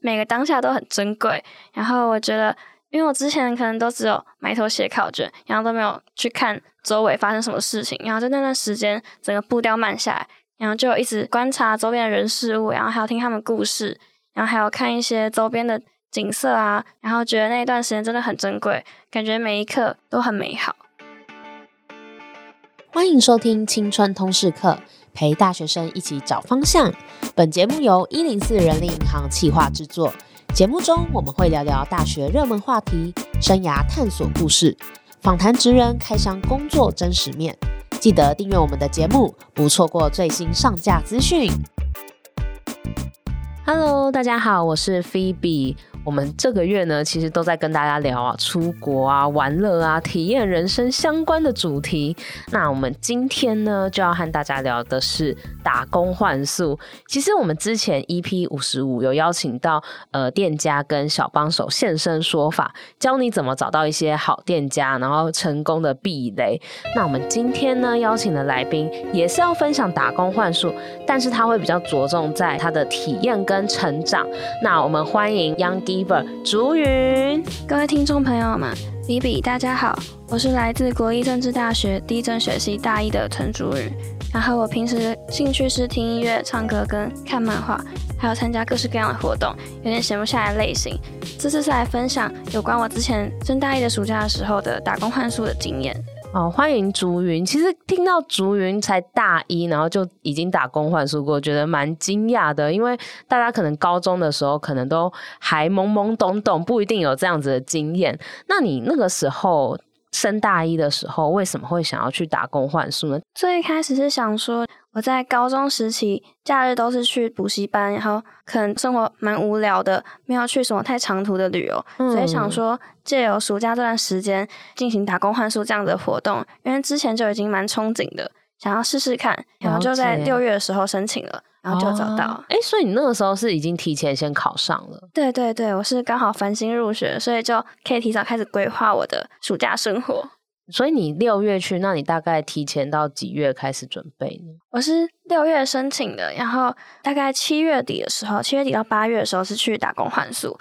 每个当下都很珍贵。然后我觉得，因为我之前可能都只有埋头写考卷，然后都没有去看周围发生什么事情。然后在那段时间，整个步调慢下来，然后就一直观察周边的人事物，然后还有听他们故事，然后还有看一些周边的景色啊，然后觉得那一段时间真的很珍贵，感觉每一刻都很美好。欢迎收听青春通识课，陪大学生一起找方向。本节目由一零四人力银行企划制作。节目中我们会聊聊大学热门话题、生涯探索故事，访谈职人开箱工作真实面。记得订阅我们的节目，不错过最新上架资讯。Hello，大家好，我是 Phoebe。我们这个月呢，其实都在跟大家聊啊，出国啊、玩乐啊、体验人生相关的主题。那我们今天呢，就要和大家聊的是打工换宿。其实我们之前 EP 五十五有邀请到呃店家跟小帮手现身说法，教你怎么找到一些好店家，然后成功的避雷。那我们今天呢，邀请的来宾也是要分享打工换宿，但是他会比较着重在他的体验跟成长。那我们欢迎 young 竹云，各位听众朋友们比比大家好，我是来自国立政治大学地震学系大一的陈竹云。然后我平时兴趣是听音乐、唱歌跟看漫画，还有参加各式各样的活动，有点闲不下来类型。这次是来分享有关我之前升大一的暑假的时候的打工换宿的经验。哦，欢迎竹云。其实听到竹云才大一，然后就已经打工换宿过，觉得蛮惊讶的。因为大家可能高中的时候可能都还懵懵懂懂，不一定有这样子的经验。那你那个时候升大一的时候，为什么会想要去打工换宿呢？最开始是想说。我在高中时期，假日都是去补习班，然后可能生活蛮无聊的，没有去什么太长途的旅游，嗯、所以想说借由暑假这段时间进行打工换宿这样的活动，因为之前就已经蛮憧憬的，想要试试看，然后就在六月的时候申请了，然后就找到。哎、哦，所以你那个时候是已经提前先考上了？对对对，我是刚好繁星入学，所以就可以提早开始规划我的暑假生活。所以你六月去，那你大概提前到几月开始准备呢？我是六月申请的，然后大概七月底的时候，七月底到八月的时候是去打工换宿。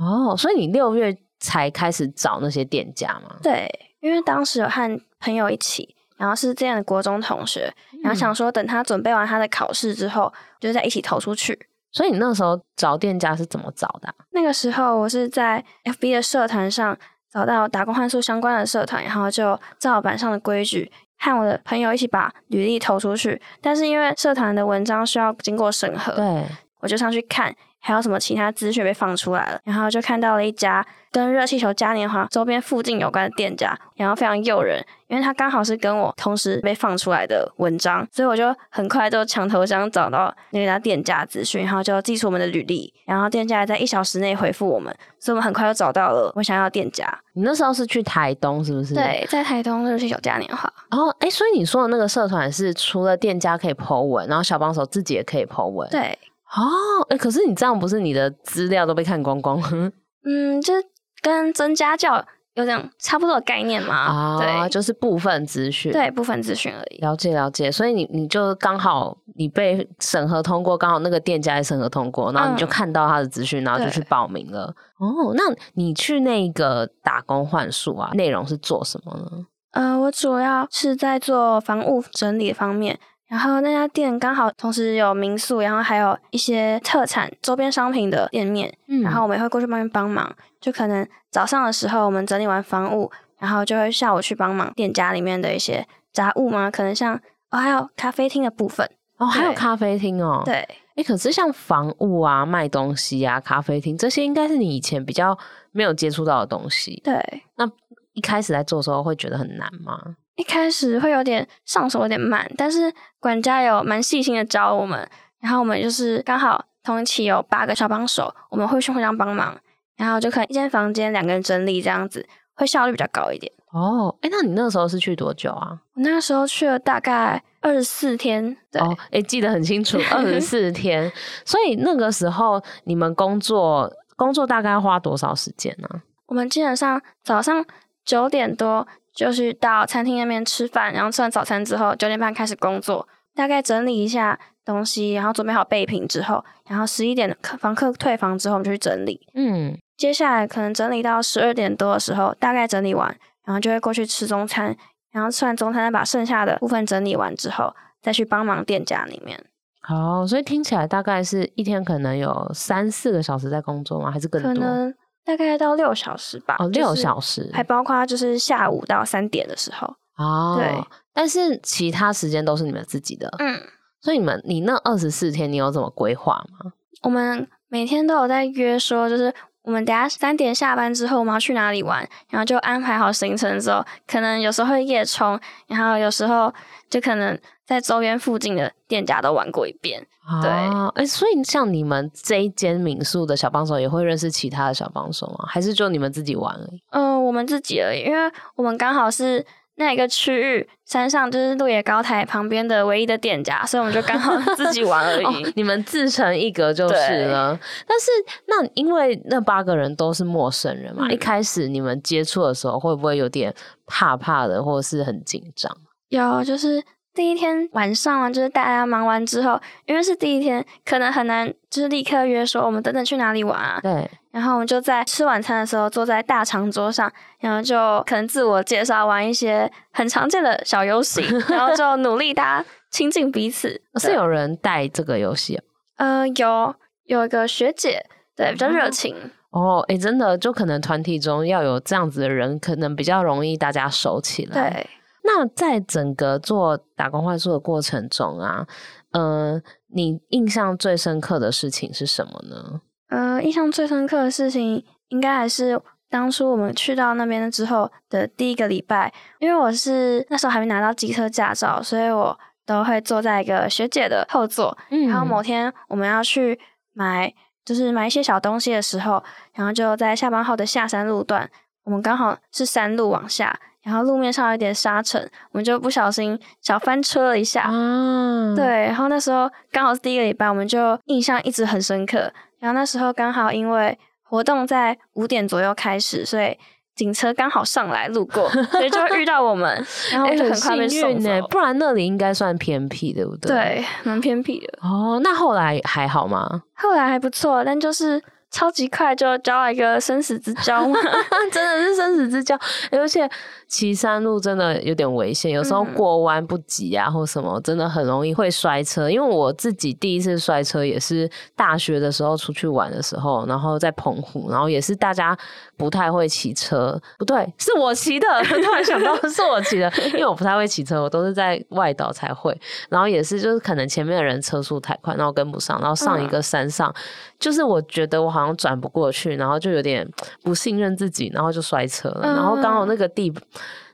哦，所以你六月才开始找那些店家吗？对，因为当时有和朋友一起，然后是这样的国中同学，然后想说等他准备完他的考试之后，就再一起投出去。所以你那时候找店家是怎么找的啊？那个时候我是在 FB 的社团上。找到打工换宿相关的社团，然后就照板上的规矩，和我的朋友一起把履历投出去。但是因为社团的文章需要经过审核，对，我就上去看。还有什么其他资讯被放出来了，然后就看到了一家跟热气球嘉年华周边附近有关的店家，然后非常诱人，因为它刚好是跟我同时被放出来的文章，所以我就很快就墙头香找到那家店家资讯，然后就寄出我们的履历，然后店家在一小时内回复我们，所以我们很快就找到了我想要店家。你那时候是去台东是不是？对，在台东热气球嘉年华。然后，哎，所以你说的那个社团是除了店家可以 po 文，然后小帮手自己也可以 po 文？对。哦，哎，可是你这样不是你的资料都被看光光？嗯，就跟增家教有点差不多的概念嘛。啊，对，就是部分资讯，对，部分资讯而已。了解了解，所以你你就刚好你被审核通过，刚好那个店家也审核通过，然后你就看到他的资讯，嗯，然后就去报名了。哦，那你去那个打工换宿啊，内容是做什么呢？呃，我主要是在做房屋整理方面。然后那家店刚好同时有民宿，然后还有一些特产周边商品的店面，嗯，然后我们也会过去帮帮忙。就可能早上的时候我们整理完房屋，然后就会下午去帮忙店家里面的一些杂物嘛，可能像哦还有咖啡厅的部分哦，还有咖啡厅哦，对，诶，可是像房屋啊、卖东西啊、咖啡厅这些，应该是你以前比较没有接触到的东西。对，那一开始在做的时候会觉得很难吗？一开始会有点上手有点慢，但是管家有蛮细心的教我们，然后我们就是刚好同一期有八个小帮手，我们会去互相帮忙，然后就可能一间房间两个人整理这样子，会效率比较高一点。哦，哎，那你那个时候是去多久啊？我那个时候去了大概二十四天。对，哦，哎，记得很清楚，二十 四天。所以那个时候你们工作工作大概要花多少时间呢？我们基本上早上九点多。就是到餐厅那边吃饭，然后吃完早餐之后，九点半开始工作，大概整理一下东西，然后准备好备品之后，然后十一点房客退房之后，我们就去整理。嗯，接下来可能整理到十二点多的时候，大概整理完，然后就会过去吃中餐，然后吃完中餐再把剩下的部分整理完之后，再去帮忙店家里面。好，所以听起来大概是一天可能有三四个小时在工作吗？还是更多？可能大概到六小时吧。哦，六小时，还包括就是下午到三点的时候。哦，对，但是其他时间都是你们自己的，嗯，所以你们你那二十四天你有怎么规划吗？我们每天都有在约说，就是我们等下三点下班之后我们要去哪里玩，然后就安排好行程之后，可能有时候会夜冲，然后有时候就可能在周边附近的店家都玩过一遍。对，哎、欸，所以像你们这一间民宿的小帮手也会认识其他的小帮手吗？还是就你们自己玩而已？嗯、呃，我们自己而已，因为我们刚好是。那一个区域山上就是鹿野高台旁边的唯一的店家，所以我们就刚好自己玩而已。哦、你们自成一格就是了。但是那因为那八个人都是陌生人嘛，嗯、一开始你们接触的时候会不会有点怕怕的，或者是很紧张？有，就是。第一天晚上啊，就是大家忙完之后，因为是第一天，可能很难就是立刻约说我们等等去哪里玩啊。对。然后我们就在吃晚餐的时候，坐在大长桌上，然后就可能自我介绍，玩一些很常见的小游戏，然后就努力大家亲近彼此。是有人带这个游戏？呃，有有一个学姐，对，比较热情。哦，哎、欸，真的，就可能团体中要有这样子的人，可能比较容易大家熟起来。对。那在整个做打工换宿的过程中啊，呃，你印象最深刻的事情是什么呢？呃，印象最深刻的事情应该还是当初我们去到那边之后的第一个礼拜，因为我是那时候还没拿到机车驾照，所以我都会坐在一个学姐的后座。嗯，然后某天我们要去买，就是买一些小东西的时候，然后就在下班后的下山路段，我们刚好是山路往下。然后路面上有一点沙尘，我们就不小心小翻车了一下。啊，对，然后那时候刚好是第一个礼拜，我们就印象一直很深刻。然后那时候刚好因为活动在五点左右开始，所以警车刚好上来路过，所以就遇到我们，然后就很快被送走。不然那里应该算偏僻，对不对？对，蛮偏僻的。哦，那后来还好吗？后来还不错，但就是。超级快就交了一个生死之交。嘛，真的是生死之交，而且骑山路真的有点危险，有时候过弯不急啊，或什么，真的很容易会摔车。因为我自己第一次摔车也是大学的时候出去玩的时候，然后在澎湖，然后也是大家不太会骑车，不对，是我骑的，突然想到是我骑的，因为我不太会骑车，我都是在外岛才会，然后也是就是可能前面的人车速太快，然后跟不上，然后上一个山上，嗯、就是我觉得我好。然后转不过去，然后就有点不信任自己，然后就摔车了。嗯、然后刚好那个地，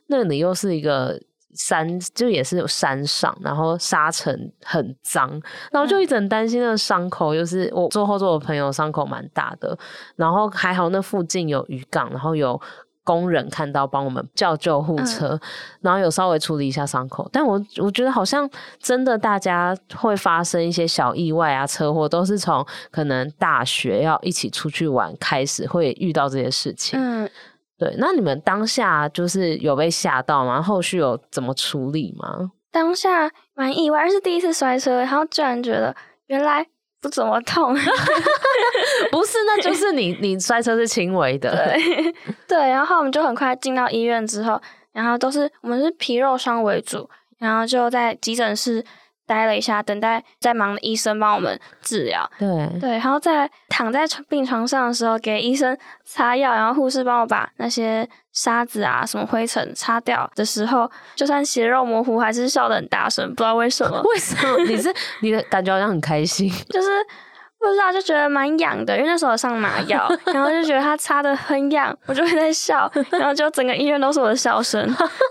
那里又是一个山，就也是有山上，然后沙尘很脏，然后就一直很担心那个伤口，又是我坐后座的朋友伤口蛮大的。然后还好那附近有渔港，然后有。工人看到帮我们叫救护车，嗯、然后有稍微处理一下伤口，但我我觉得好像真的大家会发生一些小意外啊，车祸都是从可能大学要一起出去玩开始会遇到这些事情。嗯，对，那你们当下就是有被吓到吗？后续有怎么处理吗？当下蛮意外，是第一次摔车，然后居然觉得原来。不怎么痛，不是，那就是你 你摔车是轻微的，对对，然后我们就很快进到医院之后，然后都是我们是皮肉伤为主，然后就在急诊室。待了一下，等待在忙的医生帮我们治疗。对对，然后在躺在病床上的时候，给医生擦药，然后护士帮我把那些沙子啊、什么灰尘擦掉的时候，就算血肉模糊，还是笑得很大声，不知道为什么。为什么？你是你的感觉好像很开心，就是。不知道，就觉得蛮痒的，因为那时候上麻药，然后就觉得他擦的很痒，我就会在笑，然后就整个医院都是我的笑声。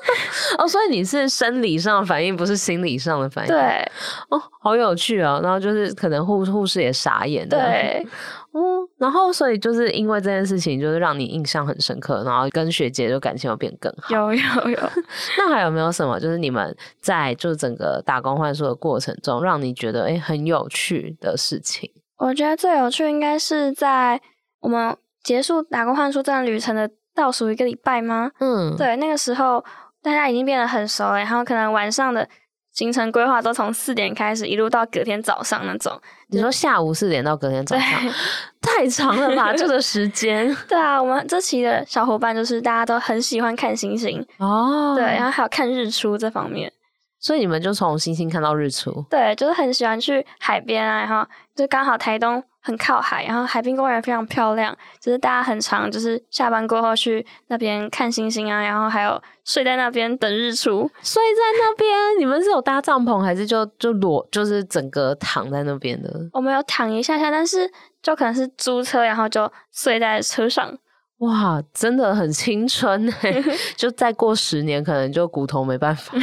哦，所以你是生理上的反应，不是心理上的反应。对，哦，好有趣哦。然后就是可能护护士也傻眼。对，哦，然后所以就是因为这件事情，就是让你印象很深刻，然后跟学姐就感情又变更好。有有有。那还有没有什么，就是你们在就整个打工换宿的过程中，让你觉得哎、欸、很有趣的事情？我觉得最有趣应该是在我们结束打工换宿这段旅程的倒数一个礼拜吗？嗯，对，那个时候大家已经变得很熟了，然后可能晚上的行程规划都从四点开始，一路到隔天早上那种。你说下午四点到隔天早上，太长了吧？这个时间。对啊，我们这期的小伙伴就是大家都很喜欢看星星哦，对，然后还有看日出这方面。所以你们就从星星看到日出？对，就是很喜欢去海边啊，然后就刚好台东很靠海，然后海滨公园非常漂亮，就是大家很常就是下班过后去那边看星星啊，然后还有睡在那边等日出。睡在那边？你们是有搭帐篷还是就就裸就是整个躺在那边的？我们有躺一下下，但是就可能是租车，然后就睡在车上。哇，真的很青春哎！就再过十年，可能就骨头没办法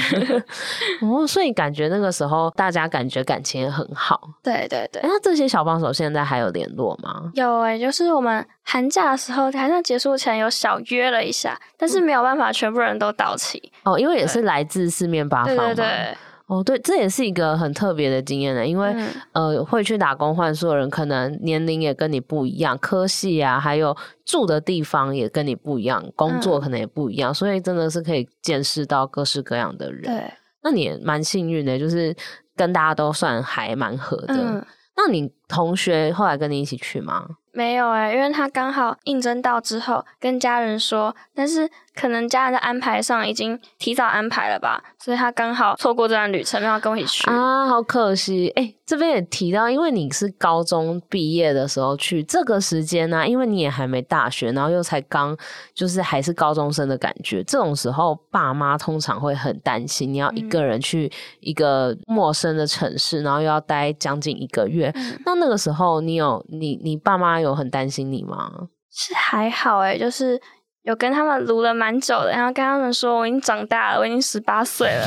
哦。所以感觉那个时候大家感觉感情也很好。对对对。那这些小帮手现在还有联络吗？有哎、欸，就是我们寒假的时候，寒假结束前有小约了一下，但是没有办法全部人都到齐哦，因为也是来自四面八方嘛。对对对。哦，对，这也是一个很特别的经验呢，因为、嗯、呃，会去打工换宿的人，可能年龄也跟你不一样，科系啊，还有住的地方也跟你不一样，工作可能也不一样，嗯、所以真的是可以见识到各式各样的人。对，那你也蛮幸运的，就是跟大家都算还蛮合的。嗯、那你同学后来跟你一起去吗？没有哎、欸，因为他刚好应征到之后跟家人说，但是可能家人的安排上已经提早安排了吧，所以他刚好错过这段旅程，没有跟我一起去啊，好可惜哎、欸。这边也提到，因为你是高中毕业的时候去这个时间呢、啊，因为你也还没大学，然后又才刚就是还是高中生的感觉，这种时候爸妈通常会很担心，你要一个人去一个陌生的城市，然后又要待将近一个月，嗯、那那个时候你有你你爸妈有很担心你吗？是还好哎、欸，就是。有跟他们撸了蛮久的，然后跟他们说我已经长大了，我已经十八岁了。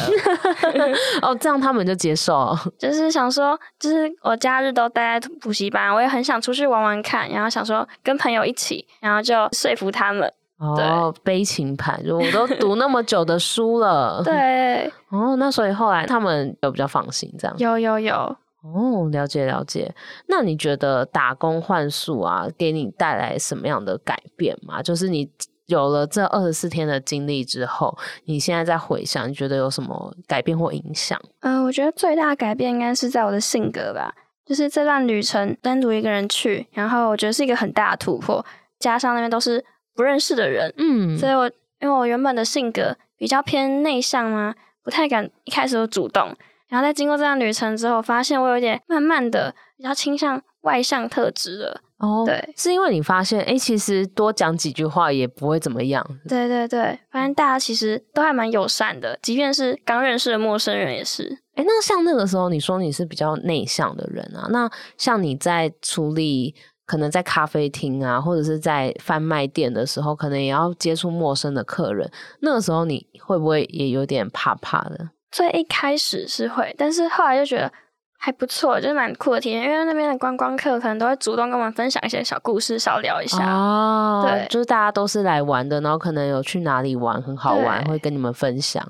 哦，这样他们就接受。就是想说，就是我假日都待在补习班，我也很想出去玩玩看，然后想说跟朋友一起，然后就说服他们。哦，悲情盘，就我都读那么久的书了。对。哦，那所以后来他们有比较放心，这样。有有有。哦，了解了解。那你觉得打工换宿啊，给你带来什么样的改变吗？就是你。有了这二十四天的经历之后，你现在再回想，你觉得有什么改变或影响？嗯、呃，我觉得最大的改变应该是在我的性格吧。就是这段旅程单独一个人去，然后我觉得是一个很大的突破，加上那边都是不认识的人，嗯，所以我因为我原本的性格比较偏内向嘛，不太敢一开始就主动，然后在经过这段旅程之后，发现我有点慢慢的比较倾向外向特质了。哦，对，是因为你发现，哎，其实多讲几句话也不会怎么样。对对对，发现大家其实都还蛮友善的，即便是刚认识的陌生人也是。哎，那像那个时候，你说你是比较内向的人啊，那像你在处理可能在咖啡厅啊，或者是在贩卖店的时候，可能也要接触陌生的客人，那个时候你会不会也有点怕怕的？所以一开始是会，但是后来就觉得。还不错，就是蛮酷的体验，因为那边的观光客可能都会主动跟我们分享一些小故事，少聊一下。哦，对，就是大家都是来玩的，然后可能有去哪里玩很好玩，会跟你们分享。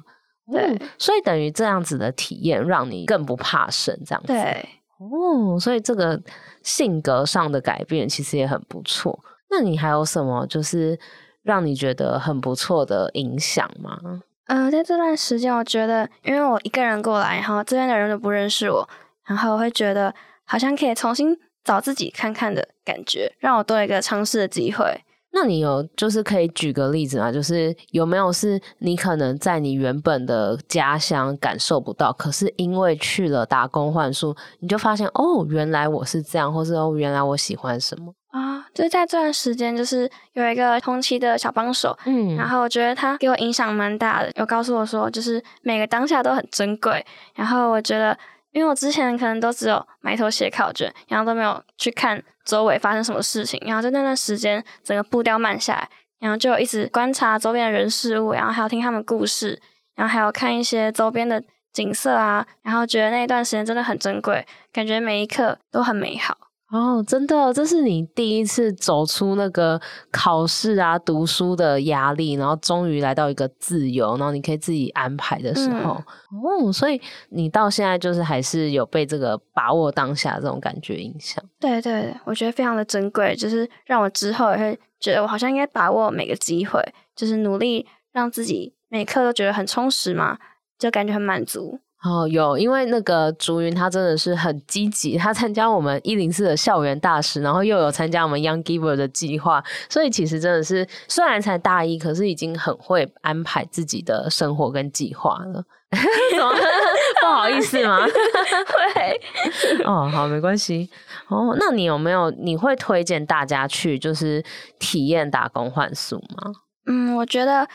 对、嗯，所以等于这样子的体验，让你更不怕生，这样子。对，哦，所以这个性格上的改变其实也很不错。那你还有什么就是让你觉得很不错的影响吗？呃，在这段时间，我觉得因为我一个人过来，然后这边的人都不认识我。然后我会觉得好像可以重新找自己看看的感觉，让我多一个尝试的机会。那你有就是可以举个例子吗？就是有没有是你可能在你原本的家乡感受不到，可是因为去了打工换宿，你就发现哦，原来我是这样，或是哦，原来我喜欢什么啊？就是在这段时间，就是有一个同期的小帮手，嗯，然后我觉得他给我影响蛮大的，有告诉我说，就是每个当下都很珍贵，然后我觉得。因为我之前可能都只有埋头写考卷，然后都没有去看周围发生什么事情，然后在那段时间整个步调慢下来，然后就一直观察周边的人事物，然后还有听他们故事，然后还有看一些周边的景色啊，然后觉得那一段时间真的很珍贵，感觉每一刻都很美好。哦，真的，这是你第一次走出那个考试啊、读书的压力，然后终于来到一个自由，然后你可以自己安排的时候。嗯、哦，所以你到现在就是还是有被这个把握当下这种感觉影响。对对，我觉得非常的珍贵，就是让我之后也会觉得我好像应该把握每个机会，就是努力让自己每刻都觉得很充实嘛，就感觉很满足。哦，有，因为那个竹云他真的是很积极，他参加我们一零四的校园大使，然后又有参加我们 Young Giver 的计划，所以其实真的是虽然才大一，可是已经很会安排自己的生活跟计划了。不好意思吗？会 哦，好，没关系。哦，那你有没有你会推荐大家去就是体验打工换宿吗？嗯，我觉得。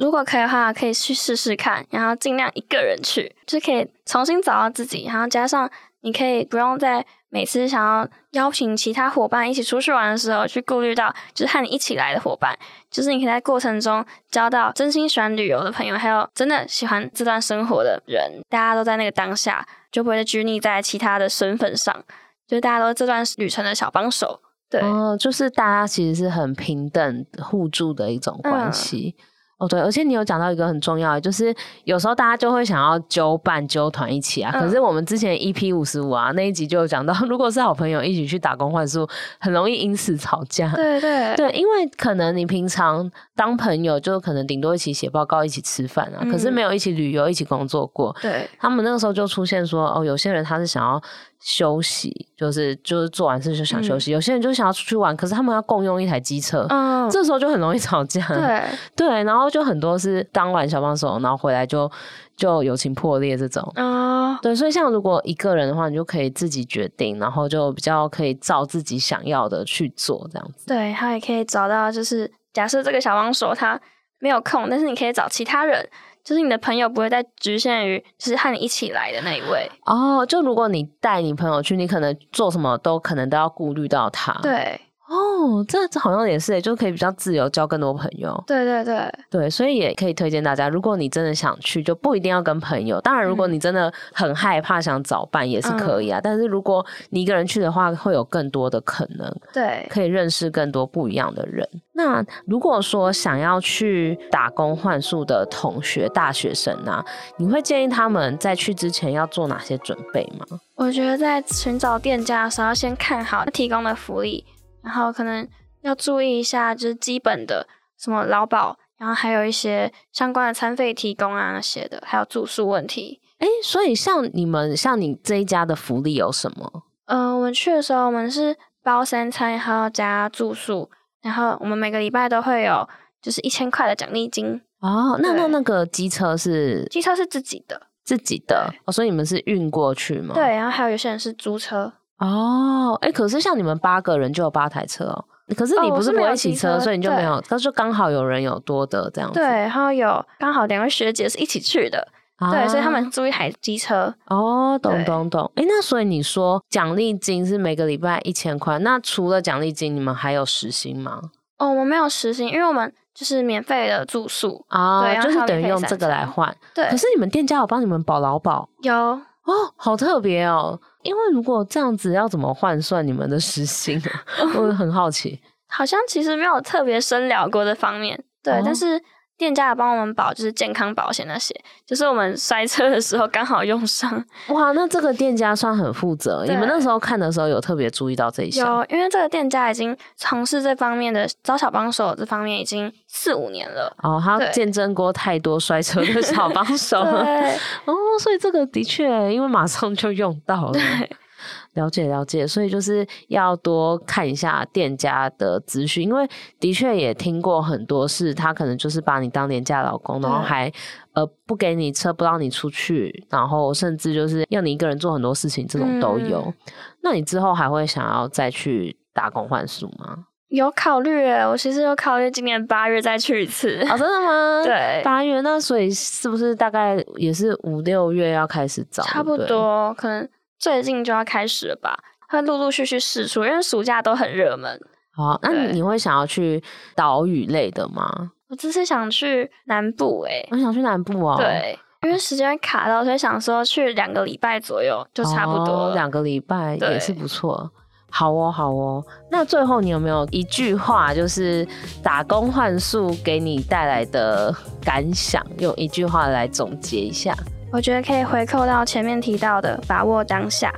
如果可以的话，可以去试试看，然后尽量一个人去，就可以重新找到自己。然后加上你可以不用在每次想要邀请其他伙伴一起出去玩的时候，去顾虑到就是和你一起来的伙伴。就是你可以在过程中交到真心喜欢旅游的朋友，还有真的喜欢这段生活的人。大家都在那个当下，就不会拘泥在其他的身份上，就是大家都是这段旅程的小帮手。对，哦，就是大家其实是很平等互助的一种关系。嗯哦，对，而且你有讲到一个很重要的，就是有时候大家就会想要揪伴、揪团一起啊。可是我们之前 EP 五十五啊那一集就有讲到，如果是好朋友一起去打工换宿，很容易因此吵架。对对对，因为可能你平常当朋友就可能顶多一起写报告、一起吃饭啊，嗯、可是没有一起旅游、一起工作过。对，他们那个时候就出现说，哦，有些人他是想要。休息就是就是做完事就想休息，嗯、有些人就想要出去玩，可是他们要共用一台机车，嗯，这时候就很容易吵架。对对，然后就很多是当完小帮手，然后回来就就友情破裂这种。啊、嗯，对，所以像如果一个人的话，你就可以自己决定，然后就比较可以照自己想要的去做这样子。对，他也可以找到，就是假设这个小帮手他没有空，但是你可以找其他人。就是你的朋友不会再局限于就是和你一起来的那一位哦。就如果你带你朋友去，你可能做什么都可能都要顾虑到他。对。哦，这这好像也是，就可以比较自由交更多朋友。对对对对，所以也可以推荐大家，如果你真的想去，就不一定要跟朋友。当然，如果你真的很害怕，想找伴也是可以啊。嗯、但是如果你一个人去的话，会有更多的可能，对，可以认识更多不一样的人。那如果说想要去打工换宿的同学、大学生啊，你会建议他们在去之前要做哪些准备吗？我觉得在寻找店家的时候，要先看好他提供的福利。然后可能要注意一下，就是基本的什么劳保，然后还有一些相关的餐费提供啊那些的，还有住宿问题。哎，所以像你们像你这一家的福利有什么？呃，我们去的时候，我们是包三餐，还要加住宿，然后我们每个礼拜都会有就是一千块的奖励金。哦，那那那个机车是？机车是自己的，自己的。哦，所以你们是运过去吗？对，然后还有有些人是租车。哦，哎，可是像你们八个人就有八台车哦。可是你不是不会骑车，所以你就没有。他说刚好有人有多的这样子。对，然后有刚好两位学姐是一起去的，对，所以他们租一台机车。哦，懂懂懂。哎，那所以你说奖励金是每个礼拜一千块，那除了奖励金，你们还有时薪吗？哦，我们没有时薪，因为我们就是免费的住宿啊，对，就是等于用这个来换。对，可是你们店家有帮你们保劳保？有。哦，好特别哦！因为如果这样子要怎么换算你们的时薪？我很好奇。好像其实没有特别深聊过这方面，对，哦、但是。店家也帮我们保，就是健康保险那些，就是我们摔车的时候刚好用上。哇，那这个店家算很负责。你们那时候看的时候有特别注意到这一项？有，因为这个店家已经从事这方面的招小帮手这方面已经四五年了。哦，他见证过太多摔车的小帮手了。对 哦，所以这个的确，因为马上就用到了。对。了解了解，所以就是要多看一下店家的资讯，因为的确也听过很多事，他可能就是把你当廉价老公，然后还呃不给你车，不让你出去，然后甚至就是要你一个人做很多事情，这种都有。嗯、那你之后还会想要再去打工换宿吗？有考虑诶，我其实有考虑今年八月再去一次。哦，真的吗？对，八月，那所以是不是大概也是五六月要开始找？差不多，可能。最近就要开始了吧，会陆陆续续试出，因为暑假都很热门。好，那你会想要去岛屿类的吗？我只是想去南部诶、欸，我想去南部哦。对，因为时间卡到，所以想说去两个礼拜左右就差不多了。两个礼拜也是不错。好哦，好哦。那最后你有没有一句话，就是打工换宿给你带来的感想，用一句话来总结一下？我觉得可以回扣到前面提到的，把握当下，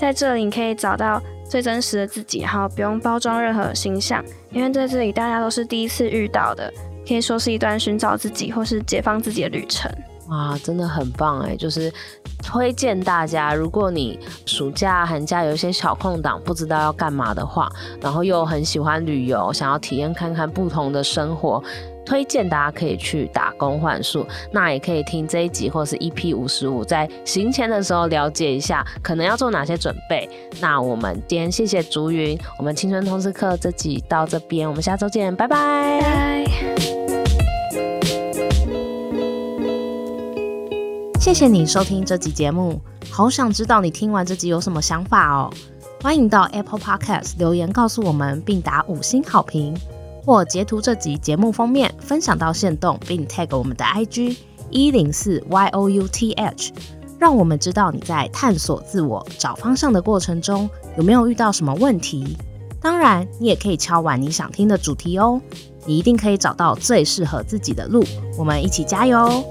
在这里你可以找到最真实的自己，然后不用包装任何形象，因为在这里大家都是第一次遇到的，可以说是一段寻找自己或是解放自己的旅程。哇，真的很棒哎！就是推荐大家，如果你暑假、寒假有一些小空档，不知道要干嘛的话，然后又很喜欢旅游，想要体验看看不同的生活，推荐大家可以去打工换宿。那也可以听这一集或是 EP 五十五，在行前的时候了解一下，可能要做哪些准备。那我们今天谢谢竹云，我们青春通识课这集到这边，我们下周见，拜拜。拜。谢谢你收听这集节目，好想知道你听完这集有什么想法哦。欢迎到 Apple Podcast 留言告诉我们，并打五星好评，或截图这集节目封面分享到线动，并 tag 我们的 IG 一零四 youth，让我们知道你在探索自我、找方向的过程中有没有遇到什么问题。当然，你也可以敲完你想听的主题哦，你一定可以找到最适合自己的路。我们一起加油！